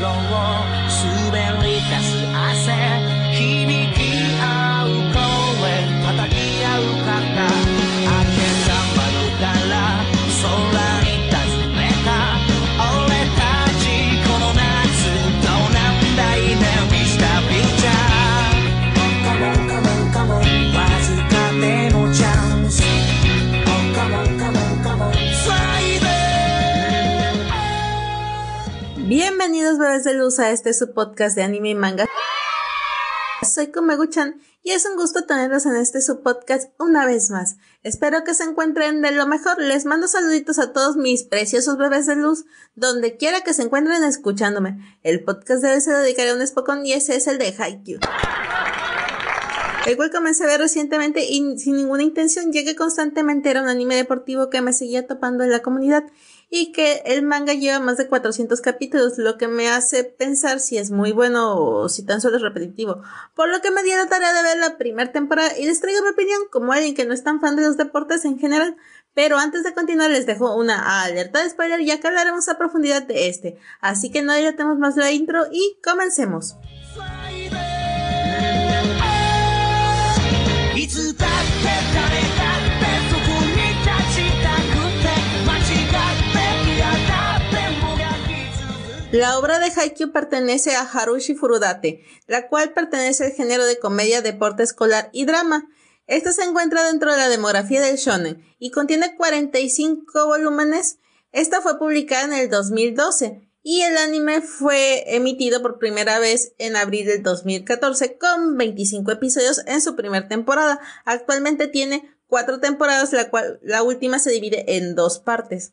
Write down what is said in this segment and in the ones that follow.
滑り出す汗響く Bienvenidos bebés de luz a este su podcast de anime y manga. Soy Kumegu-chan y es un gusto tenerlos en este su podcast una vez más. Espero que se encuentren de lo mejor. Les mando saluditos a todos mis preciosos bebés de luz, donde quiera que se encuentren escuchándome. El podcast de hoy se dedicará a un Spokon y ese es el de Haikyuu. El cual comencé a ver recientemente y sin ninguna intención, ya que constantemente era un anime deportivo que me seguía topando en la comunidad y que el manga lleva más de 400 capítulos, lo que me hace pensar si es muy bueno o si tan solo es repetitivo. Por lo que me di la tarea de ver la primera temporada y les traigo mi opinión como alguien que no es tan fan de los deportes en general. Pero antes de continuar les dejo una alerta de spoiler ya que hablaremos a profundidad de este. Así que no dilatemos más la intro y comencemos. La obra de Haikyuu pertenece a Harushi Furudate, la cual pertenece al género de comedia, deporte escolar y drama. Esta se encuentra dentro de la demografía del shonen y contiene 45 volúmenes. Esta fue publicada en el 2012 y el anime fue emitido por primera vez en abril del 2014 con 25 episodios en su primera temporada. Actualmente tiene cuatro temporadas, la cual la última se divide en dos partes.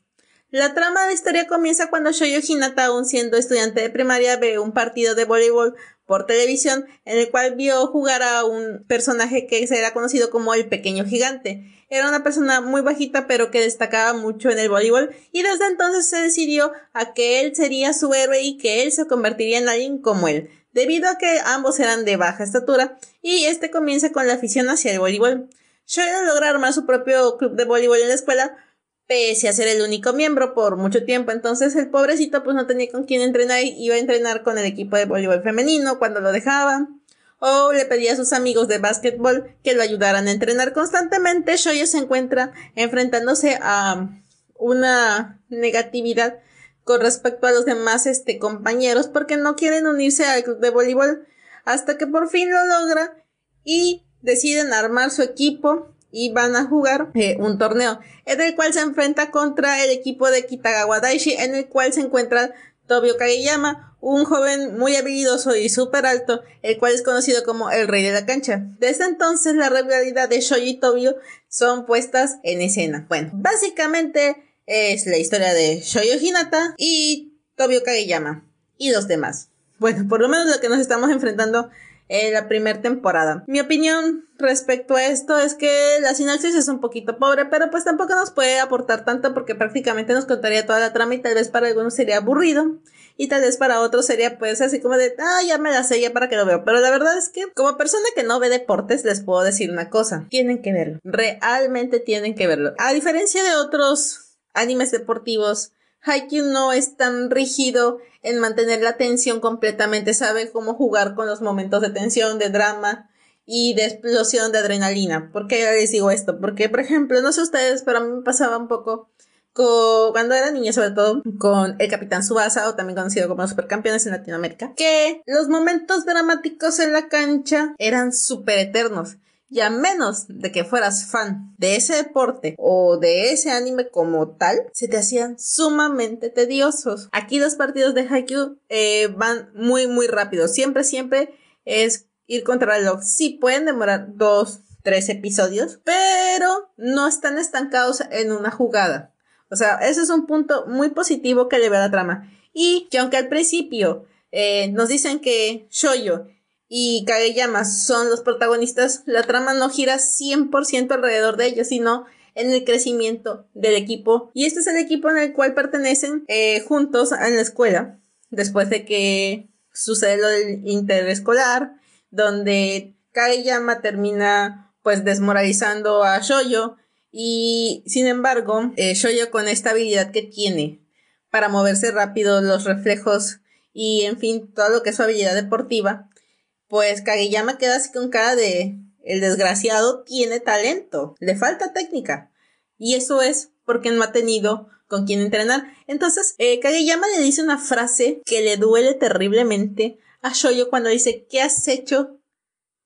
La trama de la historia comienza cuando Shoyo Hinata, aún siendo estudiante de primaria, ve un partido de voleibol por televisión en el cual vio jugar a un personaje que se era conocido como el pequeño gigante. Era una persona muy bajita pero que destacaba mucho en el voleibol y desde entonces se decidió a que él sería su héroe y que él se convertiría en alguien como él, debido a que ambos eran de baja estatura y este comienza con la afición hacia el voleibol. Shoyo logra armar su propio club de voleibol en la escuela, pese a ser el único miembro por mucho tiempo. Entonces el pobrecito pues no tenía con quién entrenar iba a entrenar con el equipo de voleibol femenino cuando lo dejaban. O le pedía a sus amigos de básquetbol que lo ayudaran a entrenar constantemente. Shoyo se encuentra enfrentándose a una negatividad con respecto a los demás este, compañeros porque no quieren unirse al club de voleibol hasta que por fin lo logra y deciden armar su equipo y van a jugar eh, un torneo en el cual se enfrenta contra el equipo de Kitagawa Daishi en el cual se encuentra Tobio Kageyama, un joven muy habilidoso y súper alto, el cual es conocido como el rey de la cancha. Desde entonces la rivalidad de Shoji y Tobio son puestas en escena. Bueno, básicamente es la historia de Shoyo Hinata y Tobio Kageyama y los demás. Bueno, por lo menos lo que nos estamos enfrentando en la primera temporada. Mi opinión respecto a esto es que la sinopsis es un poquito pobre, pero pues tampoco nos puede aportar tanto porque prácticamente nos contaría toda la trama y tal vez para algunos sería aburrido y tal vez para otros sería pues así como de, ah, ya me la sé ya para que lo veo. Pero la verdad es que como persona que no ve deportes les puedo decir una cosa, tienen que verlo, realmente tienen que verlo. A diferencia de otros animes deportivos, Haikyuu no es tan rígido en mantener la tensión completamente, sabe cómo jugar con los momentos de tensión, de drama y de explosión de adrenalina. ¿Por qué les digo esto? Porque, por ejemplo, no sé ustedes, pero a mí me pasaba un poco con, cuando era niña, sobre todo con el Capitán Subasa, o también conocido como los supercampeones en Latinoamérica, que los momentos dramáticos en la cancha eran súper eternos. Y a menos de que fueras fan de ese deporte o de ese anime como tal, se te hacían sumamente tediosos. Aquí los partidos de Haikyuu eh, van muy, muy rápido. Siempre, siempre es ir contra el reloj. Sí, pueden demorar dos, tres episodios, pero no están estancados en una jugada. O sea, ese es un punto muy positivo que le ve a la trama. Y que aunque al principio eh, nos dicen que Shoyo y Kageyama son los protagonistas, la trama no gira 100% alrededor de ellos, sino en el crecimiento del equipo. Y este es el equipo en el cual pertenecen eh, juntos en la escuela, después de que sucede lo del interescolar, donde Kageyama termina pues desmoralizando a Shoyo y sin embargo, eh, Shoyo con esta habilidad que tiene para moverse rápido, los reflejos y en fin, todo lo que es su habilidad deportiva, pues Kageyama queda así con cara de el desgraciado tiene talento, le falta técnica. Y eso es porque no ha tenido con quién entrenar. Entonces, eh, Kageyama le dice una frase que le duele terriblemente a Shoyo cuando dice, ¿qué has hecho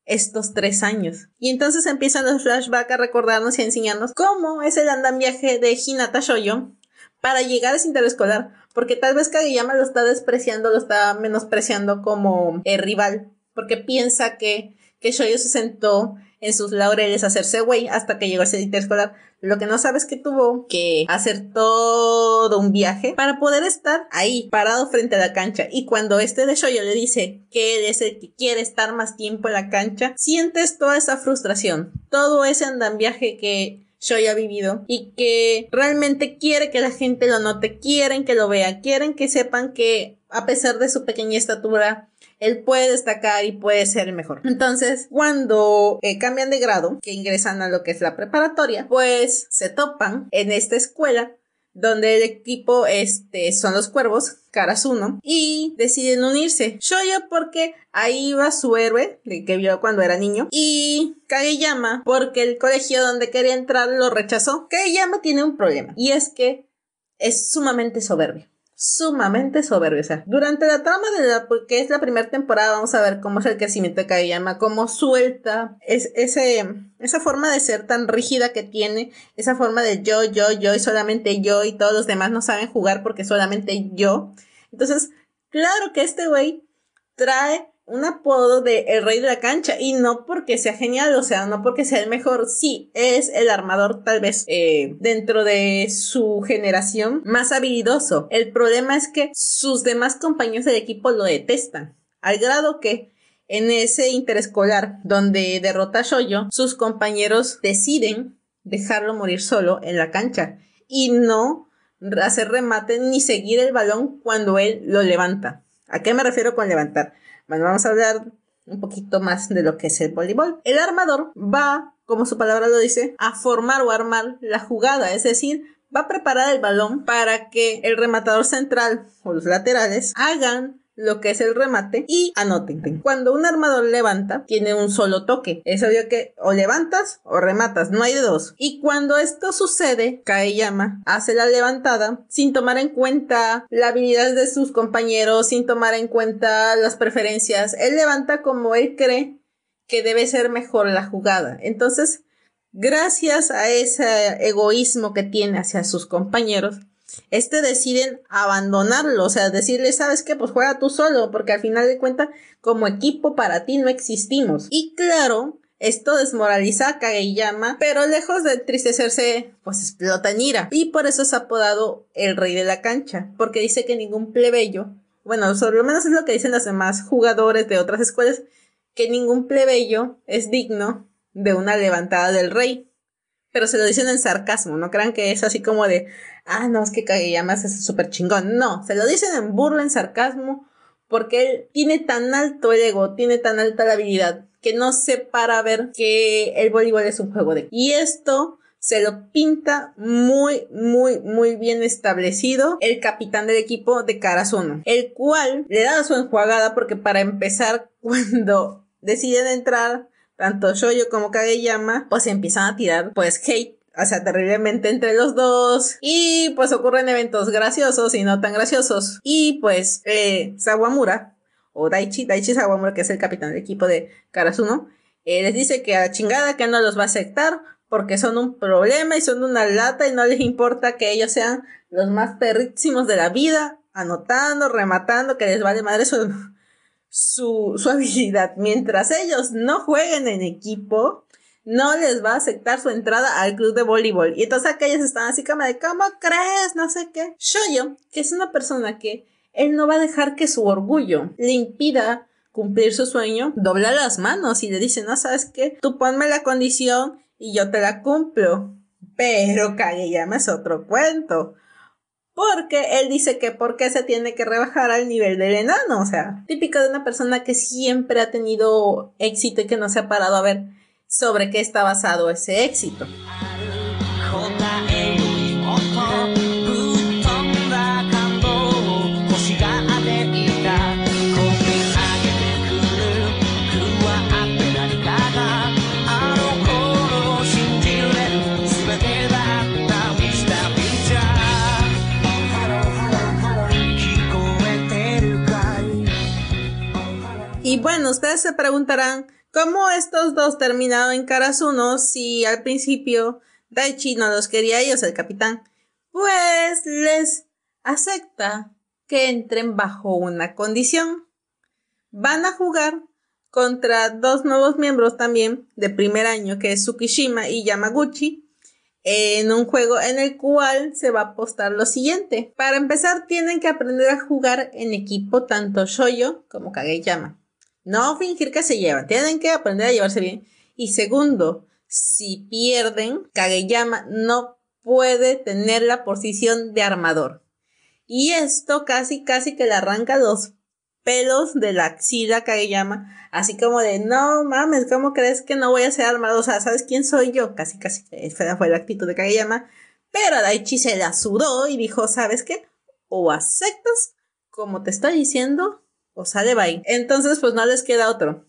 estos tres años? Y entonces empiezan los flashbacks a recordarnos y a enseñarnos cómo es el andamiaje de Hinata Shoyo para llegar a ese interescolar. Porque tal vez Kageyama lo está despreciando, lo está menospreciando como eh, rival. Porque piensa que, que Shoyo se sentó en sus laureles a hacerse güey hasta que llegó ese interescolar. Lo que no sabes que tuvo que hacer todo un viaje para poder estar ahí, parado frente a la cancha. Y cuando este de Shoyo le dice que él es el que quiere estar más tiempo en la cancha, sientes toda esa frustración, todo ese andamiaje que Shoyo ha vivido y que realmente quiere que la gente lo note, quieren que lo vea, quieren que sepan que a pesar de su pequeña estatura, él puede destacar y puede ser el mejor. Entonces, cuando eh, cambian de grado, que ingresan a lo que es la preparatoria, pues se topan en esta escuela donde el equipo este, son los cuervos, Karasuno, y deciden unirse. Shoyo porque ahí va su héroe, que vio cuando era niño, y Kageyama porque el colegio donde quería entrar lo rechazó. Kageyama tiene un problema, y es que es sumamente soberbio sumamente soberbio. Durante la trama de la, porque es la primera temporada, vamos a ver cómo es el crecimiento de Kageyama, cómo suelta es, ese, esa forma de ser tan rígida que tiene, esa forma de yo, yo, yo y solamente yo y todos los demás no saben jugar porque solamente yo. Entonces, claro que este güey trae un apodo de el rey de la cancha y no porque sea genial, o sea, no porque sea el mejor, sí, es el armador tal vez eh, dentro de su generación más habilidoso. El problema es que sus demás compañeros del equipo lo detestan, al grado que en ese interescolar donde derrota a Shoyo, sus compañeros deciden dejarlo morir solo en la cancha y no hacer remate ni seguir el balón cuando él lo levanta. ¿A qué me refiero con levantar? Bueno, vamos a hablar un poquito más de lo que es el voleibol. El armador va, como su palabra lo dice, a formar o armar la jugada, es decir, va a preparar el balón para que el rematador central o los laterales hagan lo que es el remate y anoten. Cuando un armador levanta, tiene un solo toque. Es obvio que o levantas o rematas, no hay de dos. Y cuando esto sucede, Kaeyama hace la levantada sin tomar en cuenta la habilidad de sus compañeros, sin tomar en cuenta las preferencias. Él levanta como él cree que debe ser mejor la jugada. Entonces, gracias a ese egoísmo que tiene hacia sus compañeros, este deciden abandonarlo, o sea, decirle, ¿sabes qué? Pues juega tú solo, porque al final de cuentas, como equipo para ti no existimos. Y claro, esto desmoraliza a Kageyama, pero lejos de entristecerse, pues explota en ira. Y por eso es apodado el rey de la cancha, porque dice que ningún plebeyo, bueno, sobre lo menos es lo que dicen los demás jugadores de otras escuelas, que ningún plebeyo es digno de una levantada del rey pero se lo dicen en sarcasmo, no crean que es así como de, ah, no, es que Kageyama es súper chingón. No, se lo dicen en burla, en sarcasmo, porque él tiene tan alto el ego, tiene tan alta la habilidad, que no se para ver que el voleibol es un juego de... Y esto se lo pinta muy, muy, muy bien establecido el capitán del equipo de Karasuno, el cual le da su enjuagada porque para empezar, cuando deciden entrar tanto Shoyo como Kageyama, pues empiezan a tirar, pues, hate o sea, terriblemente entre los dos. Y pues ocurren eventos graciosos y no tan graciosos. Y pues eh, Sawamura, o Daichi, Daichi Sawamura, que es el capitán del equipo de Karasuno, eh, les dice que a la chingada que no los va a aceptar porque son un problema y son una lata y no les importa que ellos sean los más perrísimos de la vida, anotando, rematando, que les vale madre su, su, su habilidad. Mientras ellos no jueguen en equipo, no les va a aceptar su entrada al club de voleibol. Y entonces aquellos están así como de, ¿cómo crees? No sé qué. Shoyo, que es una persona que él no va a dejar que su orgullo le impida cumplir su sueño, dobla las manos y le dice, no sabes qué, tú ponme la condición y yo te la cumplo. Pero Kageyama es otro cuento. Porque él dice que por qué se tiene que rebajar al nivel del enano. O sea, típico de una persona que siempre ha tenido éxito y que no se ha parado a ver sobre qué está basado ese éxito. Se preguntarán, ¿cómo estos dos terminaron en Karasuno si al principio Daichi no los quería ellos, el capitán? Pues les acepta que entren bajo una condición. Van a jugar contra dos nuevos miembros también de primer año, que es Tsukishima y Yamaguchi, en un juego en el cual se va a apostar lo siguiente. Para empezar, tienen que aprender a jugar en equipo tanto Shoyo como Kageyama. No fingir que se llevan, tienen que aprender a llevarse bien. Y segundo, si pierden, Kageyama no puede tener la posición de armador. Y esto casi, casi que le arranca los pelos de la axila Kageyama, así como de, no mames, ¿cómo crees que no voy a ser armado? O sea, ¿sabes quién soy yo? Casi, casi, esa fue la actitud de Kageyama, pero Daichi se la sudó y dijo, ¿sabes qué? O aceptas como te estoy diciendo, o sale bye. Entonces, pues no les queda otro.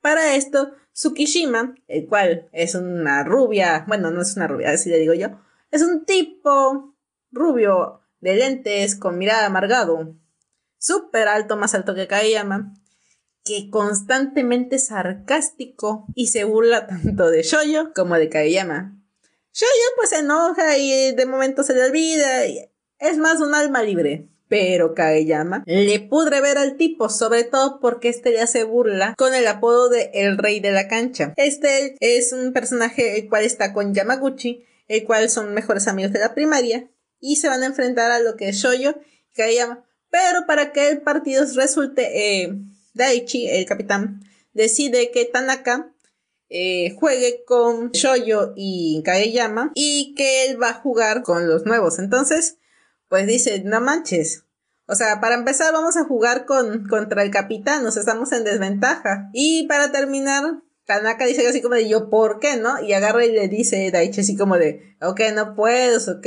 Para esto, Tsukishima, el cual es una rubia, bueno, no es una rubia, así le digo yo, es un tipo rubio de lentes con mirada amargado, súper alto, más alto que Kageyama, que constantemente sarcástico y se burla tanto de Shoyo como de Kageyama. Shoyo pues se enoja y de momento se le olvida, y es más un alma libre. Pero Kageyama le pudre ver al tipo, sobre todo porque este ya se burla con el apodo de El Rey de la Cancha. Este es un personaje el cual está con Yamaguchi, el cual son mejores amigos de la primaria, y se van a enfrentar a lo que es Shoyo y Kageyama. Pero para que el partido resulte, eh, Daichi, el capitán, decide que Tanaka eh, juegue con Shoyo y Kageyama y que él va a jugar con los nuevos. Entonces, pues dice, no manches. O sea, para empezar vamos a jugar con, contra el capitán, nos estamos en desventaja. Y para terminar, Tanaka dice así como de yo, ¿por qué no? Y agarra y le dice Daichi así como de, ok, no puedes, ok,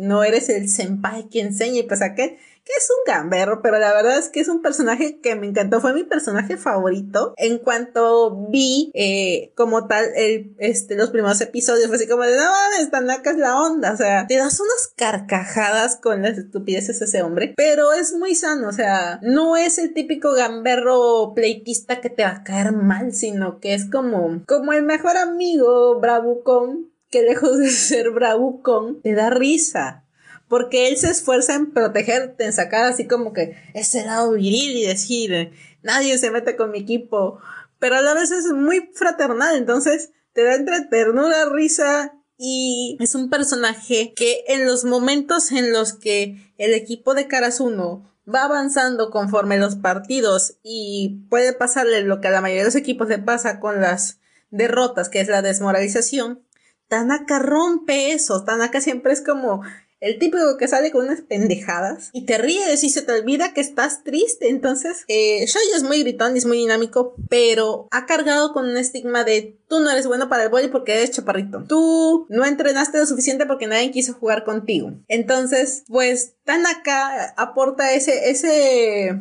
no eres el senpai que enseña y pues a qué que es un gamberro, pero la verdad es que es un personaje que me encantó, fue mi personaje favorito. En cuanto vi eh, como tal el, este, los primeros episodios, fue así como de, no mames, Tanaka es la onda, o sea, te das unas carcajadas con las estupideces de ese hombre, pero es muy sano, o sea, no es el típico gamberro pleitista que te va a caer mal, sino que es como, como el mejor amigo bravucón que lejos de ser bravucón, te da risa porque él se esfuerza en protegerte, en sacar así como que ese lado viril y decir, nadie se mete con mi equipo, pero a la vez es muy fraternal, entonces te da entre ternura, risa y es un personaje que en los momentos en los que el equipo de Karasuno va avanzando conforme los partidos y puede pasarle lo que a la mayoría de los equipos le pasa con las derrotas, que es la desmoralización, Tanaka rompe eso, Tanaka siempre es como el típico que sale con unas pendejadas y te ríes y se te olvida que estás triste. Entonces, eh, es muy gritón y es muy dinámico, pero ha cargado con un estigma de tú no eres bueno para el boli porque eres chaparrito. Tú no entrenaste lo suficiente porque nadie quiso jugar contigo. Entonces, pues Tanaka aporta ese, ese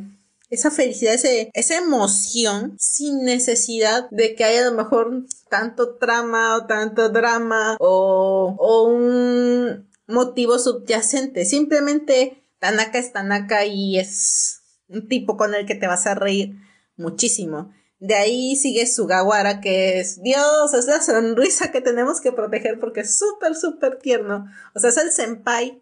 esa felicidad, ese, esa emoción sin necesidad de que haya a lo mejor tanto trama o tanto drama o, o un motivo subyacente. Simplemente Tanaka es Tanaka y es un tipo con el que te vas a reír muchísimo. De ahí sigue Sugawara, que es Dios, es la sonrisa que tenemos que proteger porque es súper, súper tierno. O sea, es el senpai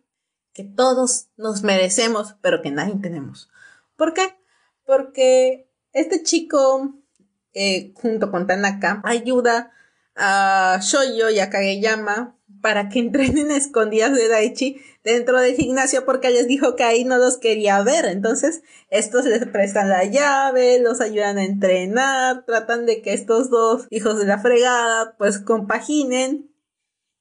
que todos nos merecemos, pero que nadie tenemos. ¿Por qué? Porque este chico, eh, junto con Tanaka, ayuda a Shoyo y a Kageyama para que entrenen escondidas de Daichi dentro del gimnasio porque les dijo que ahí no los quería ver. Entonces, estos les prestan la llave, los ayudan a entrenar, tratan de que estos dos hijos de la fregada pues compaginen.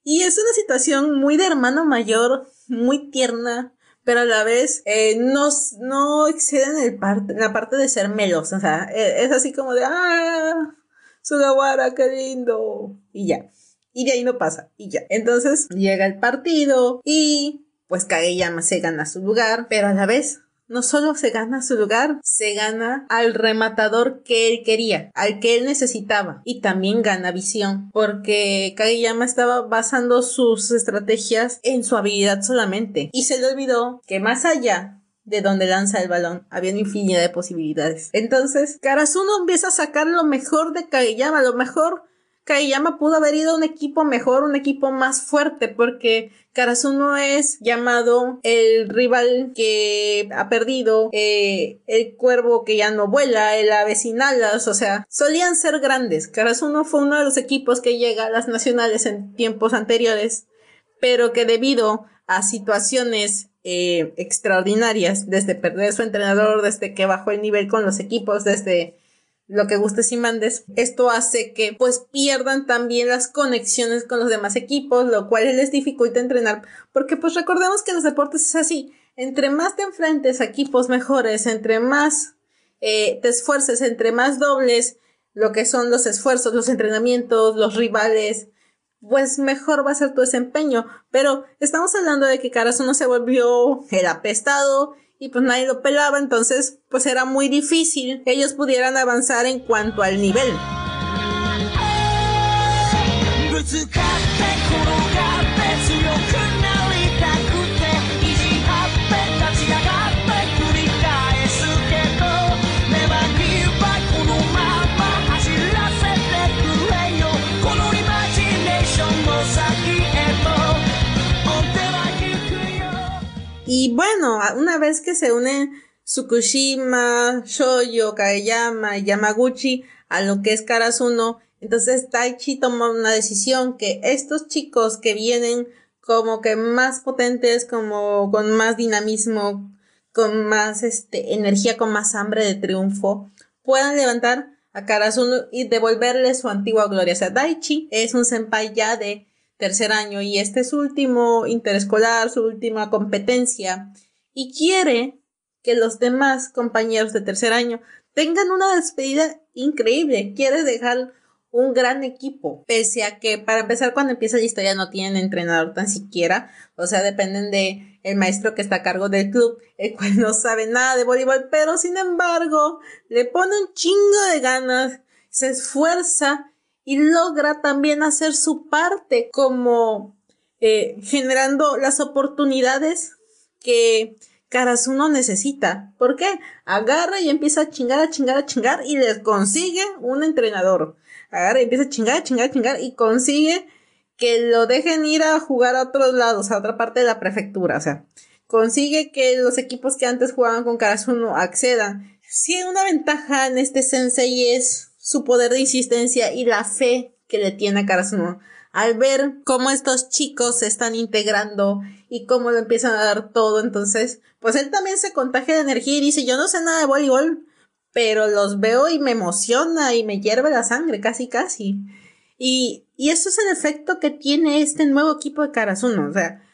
Y es una situación muy de hermano mayor, muy tierna, pero a la vez eh, no, no exceden el la parte de ser melos. O sea, e, es así como de, ah, Sugawara, qué lindo. Y ya y de ahí no pasa y ya. Entonces llega el partido y pues Kageyama se gana su lugar, pero a la vez no solo se gana su lugar, se gana al rematador que él quería, al que él necesitaba y también gana visión, porque Kageyama estaba basando sus estrategias en su habilidad solamente y se le olvidó que más allá de donde lanza el balón. Había una infinidad de posibilidades. Entonces, Karasuno empieza a sacar lo mejor de Kageyama, lo mejor Kageyama pudo haber ido a un equipo mejor, un equipo más fuerte, porque Karasuno es llamado el rival que ha perdido, eh, el cuervo que ya no vuela, el avecinalas, o sea, solían ser grandes. Karasuno fue uno de los equipos que llega a las nacionales en tiempos anteriores, pero que debido a situaciones eh, extraordinarias, desde perder su entrenador, desde que bajó el nivel con los equipos, desde lo que gustes y mandes. Esto hace que pues pierdan también las conexiones con los demás equipos, lo cual les dificulta entrenar, porque pues recordemos que los deportes es así, entre más te enfrentes a equipos mejores, entre más eh, te esfuerces, entre más dobles lo que son los esfuerzos, los entrenamientos, los rivales, pues mejor va a ser tu desempeño. Pero estamos hablando de que no se volvió el apestado, y pues nadie lo pelaba, entonces pues era muy difícil que ellos pudieran avanzar en cuanto al nivel. Y bueno, una vez que se unen Tsukushima, Shoyo, Kageyama y Yamaguchi a lo que es Karasuno, entonces Taichi toma una decisión que estos chicos que vienen como que más potentes, como con más dinamismo, con más este, energía, con más hambre de triunfo, puedan levantar a Karasuno y devolverle su antigua gloria. O sea, Daichi es un senpai ya de tercer año y este es su último interescolar, su última competencia y quiere que los demás compañeros de tercer año tengan una despedida increíble. Quiere dejar un gran equipo, pese a que para empezar cuando empieza la historia no tienen entrenador tan siquiera, o sea, dependen de el maestro que está a cargo del club, el cual no sabe nada de voleibol, pero sin embargo le pone un chingo de ganas, se esfuerza y logra también hacer su parte como eh, generando las oportunidades que Karasuno necesita. ¿Por qué? Agarra y empieza a chingar, a chingar, a chingar y les consigue un entrenador. Agarra y empieza a chingar, a chingar, a chingar y consigue que lo dejen ir a jugar a otros lados, a otra parte de la prefectura. O sea, consigue que los equipos que antes jugaban con Karasuno accedan. Hay una ventaja en este sensei es su poder de insistencia y la fe que le tiene a Karasuno. Al ver cómo estos chicos se están integrando y cómo lo empiezan a dar todo, entonces, pues él también se contagia de energía y dice, yo no sé nada de voleibol, pero los veo y me emociona y me hierve la sangre, casi, casi. Y, y eso es el efecto que tiene este nuevo equipo de Karasuno, o sea,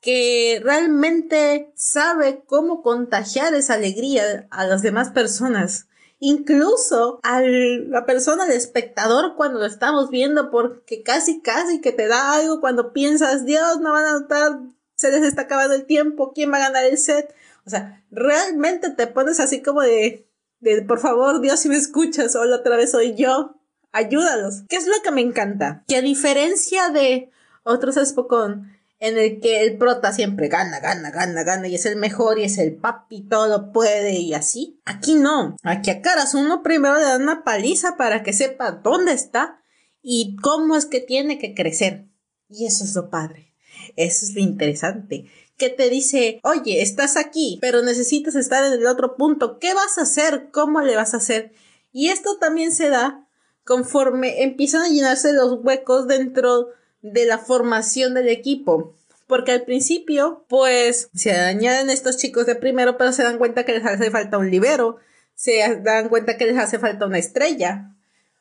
que realmente sabe cómo contagiar esa alegría a las demás personas incluso a la persona, al espectador cuando lo estamos viendo, porque casi, casi que te da algo cuando piensas, Dios, no van a notar, se les está acabando el tiempo, ¿quién va a ganar el set? O sea, realmente te pones así como de, de por favor, Dios, si me escuchas, solo otra vez soy yo, ayúdalos. ¿Qué es lo que me encanta? Que a diferencia de otros Spokon, en el que el prota siempre gana, gana, gana, gana y es el mejor y es el papi, todo puede y así. Aquí no. Aquí a Caras uno primero le da una paliza para que sepa dónde está y cómo es que tiene que crecer. Y eso es lo padre. Eso es lo interesante. Que te dice, oye, estás aquí, pero necesitas estar en el otro punto. ¿Qué vas a hacer? ¿Cómo le vas a hacer? Y esto también se da conforme empiezan a llenarse los huecos dentro de la formación del equipo. Porque al principio, pues, se añaden estos chicos de primero, pero se dan cuenta que les hace falta un libero, se dan cuenta que les hace falta una estrella.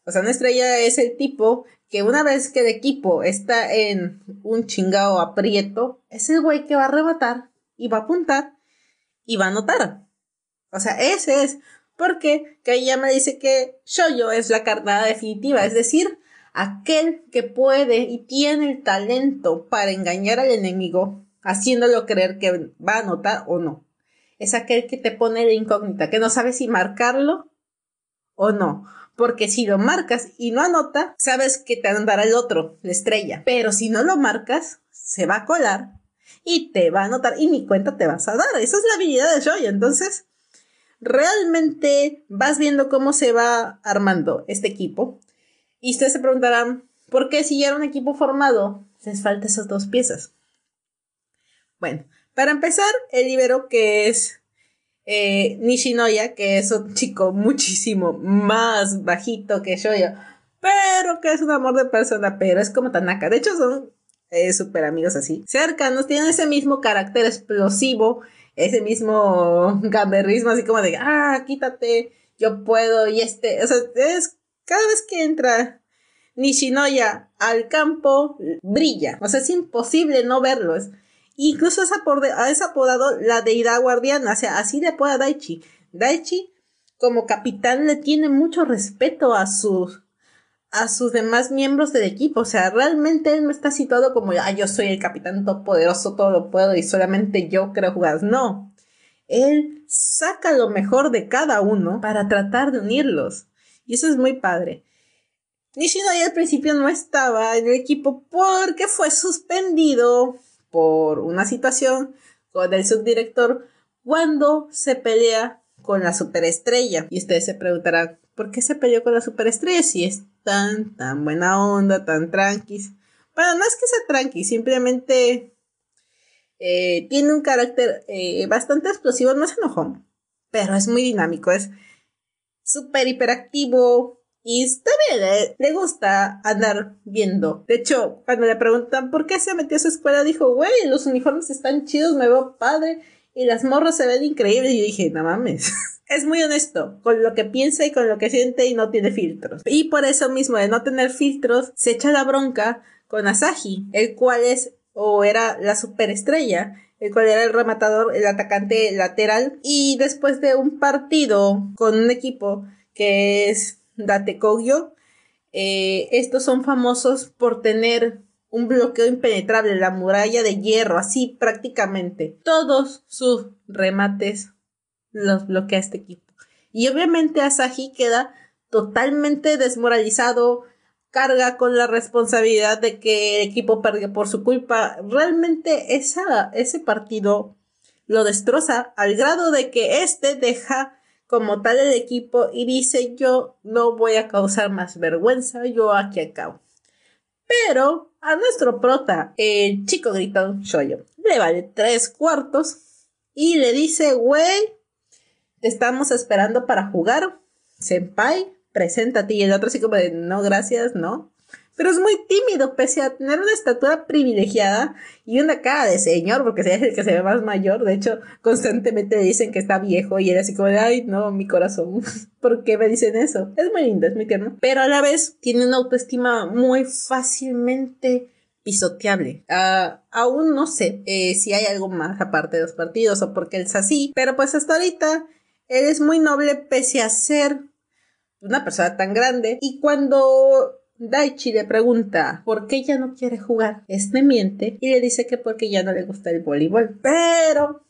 O sea, una estrella es el tipo que una vez que el equipo está en un chingado aprieto, es el güey que va a rematar y va a apuntar y va a anotar. O sea, ese es porque me dice que Shoyo es la carnada definitiva, es decir, aquel que puede y tiene el talento para engañar al enemigo, haciéndolo creer que va a anotar o no. Es aquel que te pone de incógnita, que no sabe si marcarlo o no. Porque si lo marcas y no anota, sabes que te andará el otro, la estrella. Pero si no lo marcas, se va a colar Y te va a notar y ni cuenta te vas a dar. Esa es la habilidad de Shoyo. Entonces, realmente vas viendo cómo se va armando este equipo. Y ustedes se preguntarán, ¿por qué si ya era un equipo formado les falta esas dos piezas? Bueno, para empezar, el libero que es eh, Nishinoya, que es un chico muchísimo más bajito que Shoyo, pero que es un amor de persona, pero es como Tanaka. De hecho, son eh, súper amigos así. Cercanos, tienen ese mismo carácter explosivo, ese mismo gamberrismo, así como de, ah, quítate, yo puedo, y este, o sea, es cada vez que entra Nishinoya al campo, brilla. O sea, es imposible no verlo. Es, incluso es, apodado la deidad guardiana, o sea, así le apoda Daichi. Daichi, como capitán, le tiene mucho respeto a sus a sus demás miembros del equipo. O sea, realmente él no está situado como, ah, yo soy el capitán poderoso, todo lo puedo y solamente yo creo jugar. No. Él saca lo mejor de cada uno para tratar de unirlos. Y eso es muy padre. Nishinoya al principio no estaba en el equipo porque fue suspendido por una situación con el subdirector cuando se pelea con la superestrella. Y ustedes se preguntarán, ¿por qué se peleó con la superestrella si es tan, tan buena onda, tan tranqui? Bueno, no es que sea tranqui, simplemente eh, tiene un carácter eh, bastante explosivo, no es enojón, pero es muy dinámico, es súper hiperactivo y está bien, eh, le gusta andar viendo. De hecho, cuando le preguntan por qué se metió a su escuela, dijo, güey, los uniformes están chidos, me veo padre y las morras se ven increíbles. Y yo dije, no mames. es muy honesto con lo que piensa y con lo que siente y no tiene filtros. Y por eso mismo de no tener filtros, se echa la bronca con Asahi, el cual es o era la superestrella, el cual era el rematador, el atacante lateral. Y después de un partido con un equipo que es Date Kogyo, eh, estos son famosos por tener un bloqueo impenetrable, la muralla de hierro, así prácticamente. Todos sus remates los bloquea este equipo. Y obviamente Asahi queda totalmente desmoralizado, carga con la responsabilidad de que el equipo perdió por su culpa. Realmente esa, ese partido lo destroza al grado de que este deja como tal el equipo y dice yo no voy a causar más vergüenza, yo aquí acabo. Pero a nuestro prota, el chico gritón Shoyo, le vale tres cuartos y le dice, güey, te estamos esperando para jugar, senpai, preséntate. Y el otro así como de, no, gracias, no. Pero es muy tímido, pese a tener una estatura privilegiada y una cara de señor, porque es el que se ve más mayor. De hecho, constantemente dicen que está viejo y él así como de, ay, no, mi corazón, ¿por qué me dicen eso? Es muy lindo, es muy tierno. Pero a la vez tiene una autoestima muy fácilmente pisoteable. Ah, aún no sé eh, si hay algo más aparte de los partidos o porque él es así, pero pues hasta ahorita él es muy noble pese a ser una persona tan grande y cuando Daichi le pregunta por qué ya no quiere jugar. Este miente y le dice que porque ya no le gusta el voleibol. Pero,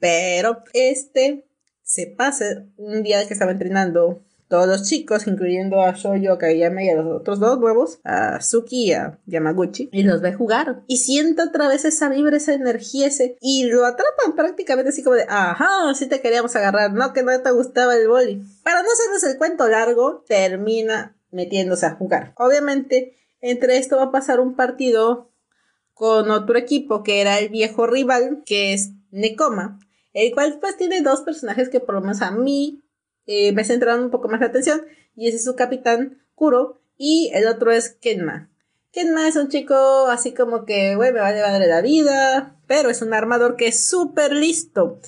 pero, este se pasa un día que estaba entrenando todos los chicos, incluyendo a Shoyo, Kageyama y a los otros dos nuevos, a Suki y a Yamaguchi, y los ve jugar. Y siente otra vez esa vibra, esa energía, ese, y lo atrapan prácticamente así como de, ajá, sí te queríamos agarrar, no que no te gustaba el boli. Para no hacerles el cuento largo, termina metiéndose a jugar. Obviamente, entre esto va a pasar un partido con otro equipo que era el viejo rival, que es Nekoma, el cual pues tiene dos personajes que por lo menos a mí eh, me centraron un poco más la atención, y ese es su capitán Kuro, y el otro es Kenma. Kenma es un chico así como que, güey, me va a llevar de la vida, pero es un armador que es súper listo.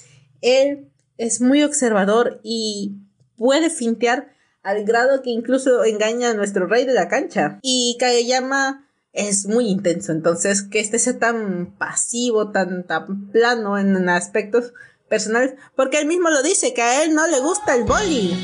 Él es muy observador y puede fintear al grado que incluso engaña a nuestro rey de la cancha. Y Kageyama es muy intenso, entonces que este sea tan pasivo, tan, tan plano en aspectos personal, porque él mismo lo dice, que a él no le gusta el boli.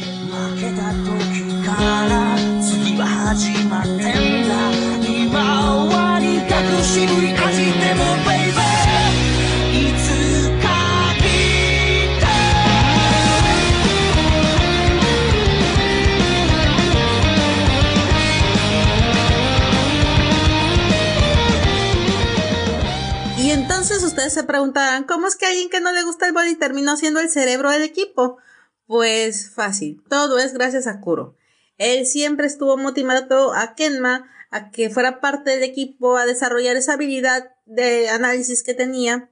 Ustedes se preguntarán, ¿cómo es que alguien que no le gusta el boli terminó siendo el cerebro del equipo? Pues fácil, todo es gracias a Kuro. Él siempre estuvo motivando a Kenma a que fuera parte del equipo, a desarrollar esa habilidad de análisis que tenía,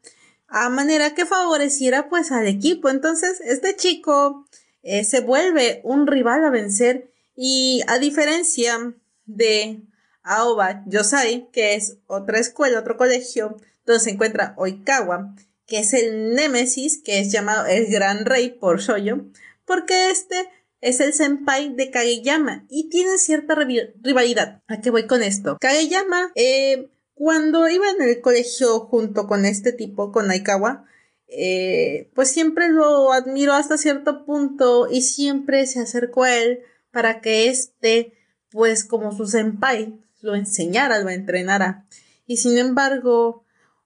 a manera que favoreciera pues al equipo. Entonces, este chico eh, se vuelve un rival a vencer y a diferencia de Aoba Yosai, que es otra escuela, otro colegio, donde se encuentra Oikawa, que es el némesis, que es llamado el gran rey por Shoyo, porque este es el senpai de Kageyama y tiene cierta rivalidad. ¿A qué voy con esto? Kageyama, eh, cuando iba en el colegio junto con este tipo, con Aikawa, eh, pues siempre lo admiró hasta cierto punto y siempre se acercó a él para que éste, pues como su senpai, lo enseñara, lo entrenara. Y sin embargo,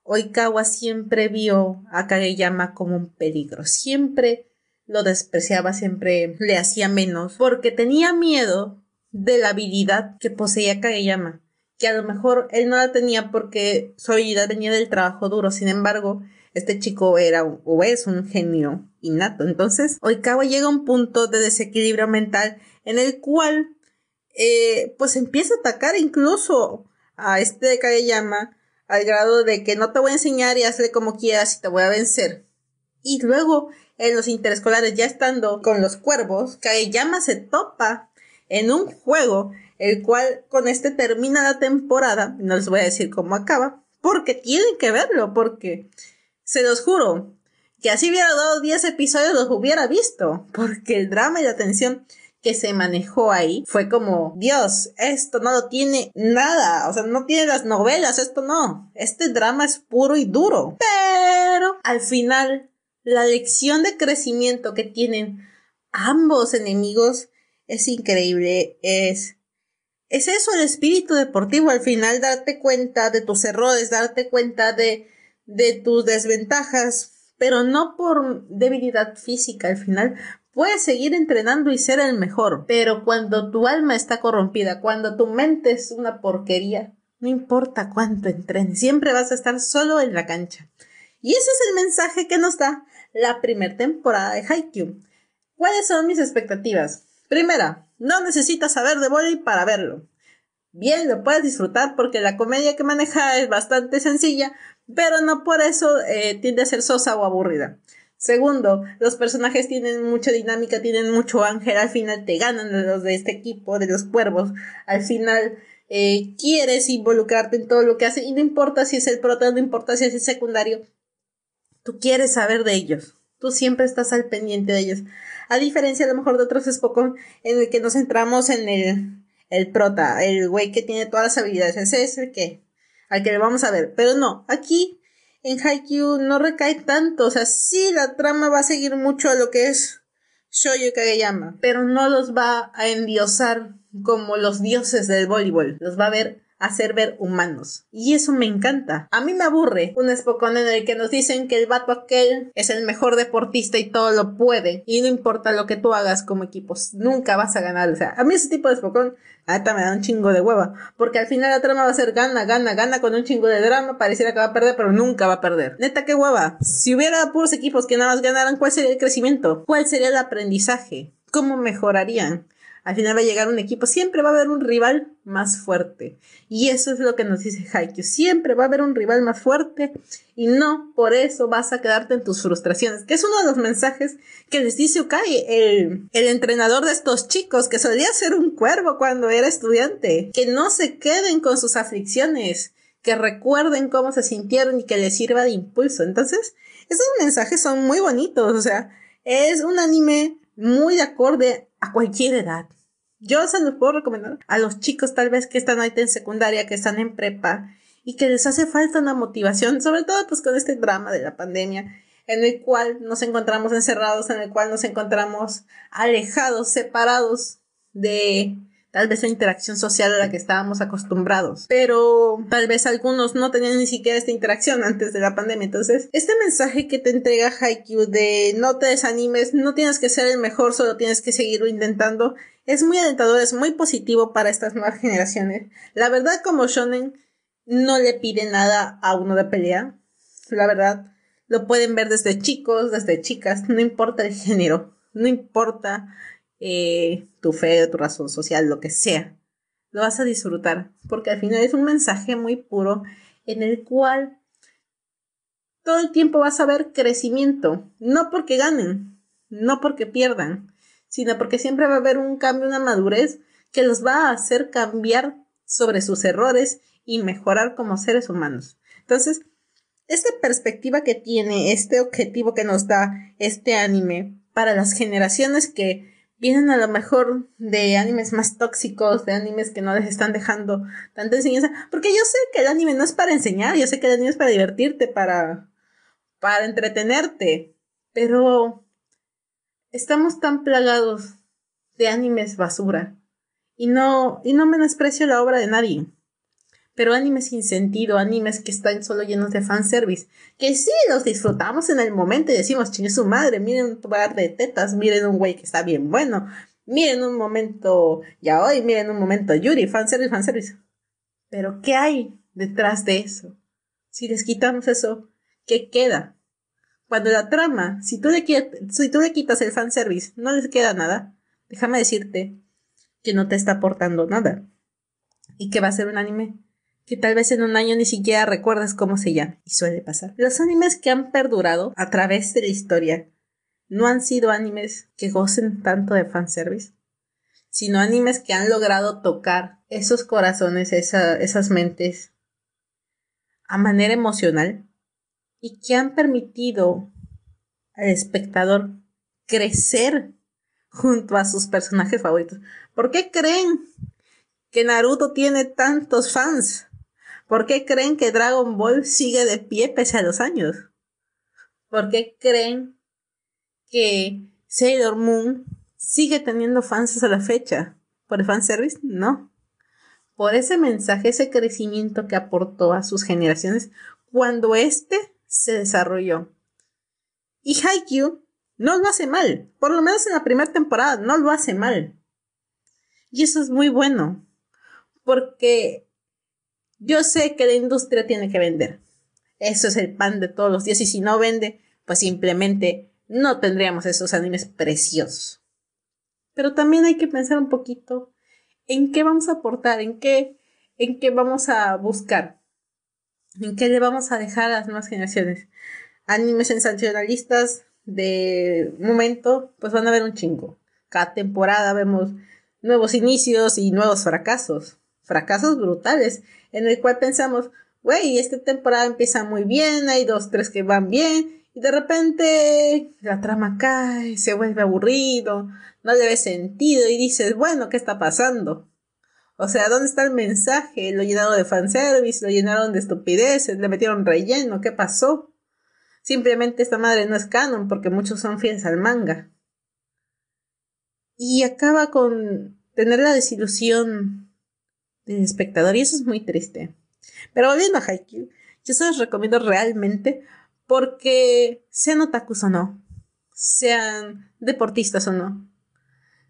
Oikawa siempre vio a Kageyama como un peligro. Siempre lo despreciaba, siempre le hacía menos, porque tenía miedo de la habilidad que poseía Kageyama, que a lo mejor él no la tenía porque su habilidad venía del trabajo duro, sin embargo, este chico era o es un genio innato. Entonces, Oikawa llega a un punto de desequilibrio mental en el cual, eh, pues empieza a atacar incluso a este Kageyama al grado de que no te voy a enseñar y hazle como quieras y te voy a vencer. Y luego en los interescolares ya estando con los cuervos, Kageyama se topa en un juego, el cual con este termina la temporada, no les voy a decir cómo acaba, porque tienen que verlo, porque se los juro, que así hubiera dado 10 episodios los hubiera visto, porque el drama y la tensión que se manejó ahí fue como, Dios, esto no lo tiene nada, o sea, no tiene las novelas, esto no, este drama es puro y duro, pero al final la lección de crecimiento que tienen ambos enemigos es increíble. Es, es eso el espíritu deportivo. Al final, darte cuenta de tus errores, darte cuenta de, de tus desventajas, pero no por debilidad física. Al final, puedes seguir entrenando y ser el mejor. Pero cuando tu alma está corrompida, cuando tu mente es una porquería, no importa cuánto entrenes, siempre vas a estar solo en la cancha. Y ese es el mensaje que nos da la primera temporada de Haikyuu. ¿Cuáles son mis expectativas? Primera, no necesitas saber de volley para verlo. Bien, lo puedes disfrutar porque la comedia que maneja es bastante sencilla, pero no por eso eh, tiende a ser sosa o aburrida. Segundo, los personajes tienen mucha dinámica, tienen mucho ángel, al final te ganan los de este equipo, de los cuervos, al final eh, quieres involucrarte en todo lo que hace y no importa si es el prota, no importa si es el secundario, Tú quieres saber de ellos. Tú siempre estás al pendiente de ellos. A diferencia a lo mejor de otros Spokon en el que nos centramos en el, el prota, el güey que tiene todas las habilidades. Ese es el que, al que le vamos a ver. Pero no, aquí en Haikyuu no recae tanto. O sea, sí la trama va a seguir mucho a lo que es Shoyo Kageyama, pero no los va a endiosar como los dioses del voleibol. Los va a ver hacer ver humanos. Y eso me encanta. A mí me aburre un Spokon en el que nos dicen que el vato aquel es el mejor deportista y todo lo puede. Y no importa lo que tú hagas como equipos, nunca vas a ganar. O sea, a mí ese tipo de Spokon, ahorita me da un chingo de hueva. Porque al final la trama va a ser gana, gana, gana con un chingo de drama. Pareciera que va a perder, pero nunca va a perder. Neta, qué hueva. Si hubiera puros equipos que nada más ganaran, ¿cuál sería el crecimiento? ¿Cuál sería el aprendizaje? ¿Cómo mejorarían? Al final va a llegar un equipo, siempre va a haber un rival más fuerte. Y eso es lo que nos dice Haikyuu. Siempre va a haber un rival más fuerte y no por eso vas a quedarte en tus frustraciones. Que es uno de los mensajes que les dice Ukai, el, el entrenador de estos chicos, que solía ser un cuervo cuando era estudiante. Que no se queden con sus aflicciones, que recuerden cómo se sintieron y que les sirva de impulso. Entonces, esos mensajes son muy bonitos. O sea, es un anime muy de acorde a cualquier edad. Yo se los puedo recomendar a los chicos tal vez que están ahorita en secundaria, que están en prepa y que les hace falta una motivación, sobre todo pues con este drama de la pandemia en el cual nos encontramos encerrados, en el cual nos encontramos alejados, separados de tal vez la interacción social a la que estábamos acostumbrados. Pero tal vez algunos no tenían ni siquiera esta interacción antes de la pandemia. Entonces, este mensaje que te entrega Haikyuu de no te desanimes, no tienes que ser el mejor, solo tienes que seguirlo intentando, es muy alentador, es muy positivo para estas nuevas generaciones. La verdad, como Shonen no le pide nada a uno de pelea. la verdad, lo pueden ver desde chicos, desde chicas, no importa el género, no importa eh, tu fe, tu razón social, lo que sea. Lo vas a disfrutar, porque al final es un mensaje muy puro en el cual todo el tiempo vas a ver crecimiento, no porque ganen, no porque pierdan, sino porque siempre va a haber un cambio, una madurez que los va a hacer cambiar sobre sus errores y mejorar como seres humanos. Entonces, esta perspectiva que tiene, este objetivo que nos da este anime para las generaciones que vienen a lo mejor de animes más tóxicos, de animes que no les están dejando tanta enseñanza, porque yo sé que el anime no es para enseñar, yo sé que el anime es para divertirte, para para entretenerte, pero estamos tan plagados de animes basura y no y no menosprecio la obra de nadie pero animes sin sentido, animes que están solo llenos de fanservice, que sí los disfrutamos en el momento y decimos, chingue su madre, miren un par de tetas, miren un güey que está bien bueno, miren un momento ya hoy, miren un momento Yuri, fanservice, fanservice. Pero ¿qué hay detrás de eso? Si les quitamos eso, ¿qué queda? Cuando la trama, si tú le, si tú le quitas el fanservice, no les queda nada, déjame decirte que no te está aportando nada. ¿Y que va a ser un anime? Que tal vez en un año ni siquiera recuerdas cómo se llama, y suele pasar. Los animes que han perdurado a través de la historia no han sido animes que gocen tanto de fanservice, sino animes que han logrado tocar esos corazones, esas mentes a manera emocional y que han permitido al espectador crecer junto a sus personajes favoritos. ¿Por qué creen que Naruto tiene tantos fans? ¿Por qué creen que Dragon Ball sigue de pie pese a los años? ¿Por qué creen que Sailor Moon sigue teniendo fans a la fecha? ¿Por el fanservice? No. Por ese mensaje, ese crecimiento que aportó a sus generaciones cuando éste se desarrolló. Y Haikyuu no lo hace mal. Por lo menos en la primera temporada no lo hace mal. Y eso es muy bueno. Porque yo sé que la industria tiene que vender. Eso es el pan de todos los días y si no vende, pues simplemente no tendríamos esos animes preciosos. Pero también hay que pensar un poquito en qué vamos a aportar, en qué, en qué vamos a buscar, en qué le vamos a dejar a las nuevas generaciones. Animes sensacionalistas de momento, pues van a ver un chingo. Cada temporada vemos nuevos inicios y nuevos fracasos fracasos brutales, en el cual pensamos, güey, esta temporada empieza muy bien, hay dos, tres que van bien, y de repente la trama cae, se vuelve aburrido, no le ve sentido, y dices, bueno, ¿qué está pasando? O sea, ¿dónde está el mensaje? Lo llenaron de fanservice, lo llenaron de estupideces, le metieron relleno, ¿qué pasó? Simplemente esta madre no es canon porque muchos son fieles al manga. Y acaba con tener la desilusión espectador y eso es muy triste. Pero volviendo a Haikyuu, yo se los recomiendo realmente porque sean otakus o no, sean deportistas o no,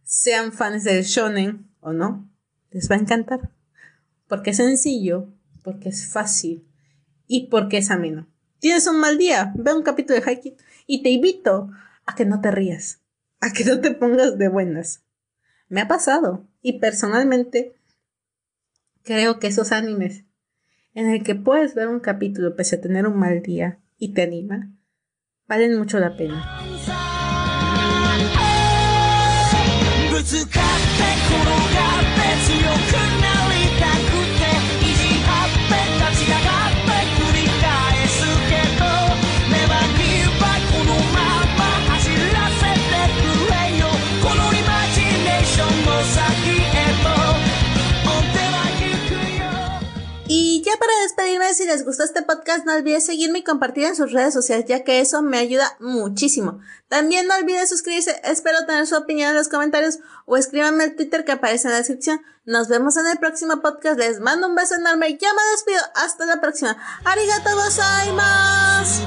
sean fans del shonen o no, les va a encantar. Porque es sencillo, porque es fácil y porque es ameno. Tienes un mal día, ve un capítulo de Haikyuu y te invito a que no te rías, a que no te pongas de buenas. Me ha pasado y personalmente Creo que esos animes en el que puedes ver un capítulo pese a tener un mal día y te anima, valen mucho la pena. Si les gustó este podcast, no olviden seguirme y compartir en sus redes sociales, ya que eso me ayuda muchísimo. También no olviden suscribirse, espero tener su opinión en los comentarios o escríbanme el Twitter que aparece en la descripción. Nos vemos en el próximo podcast, les mando un beso enorme y ya me despido. Hasta la próxima. Arigato gozaimasu.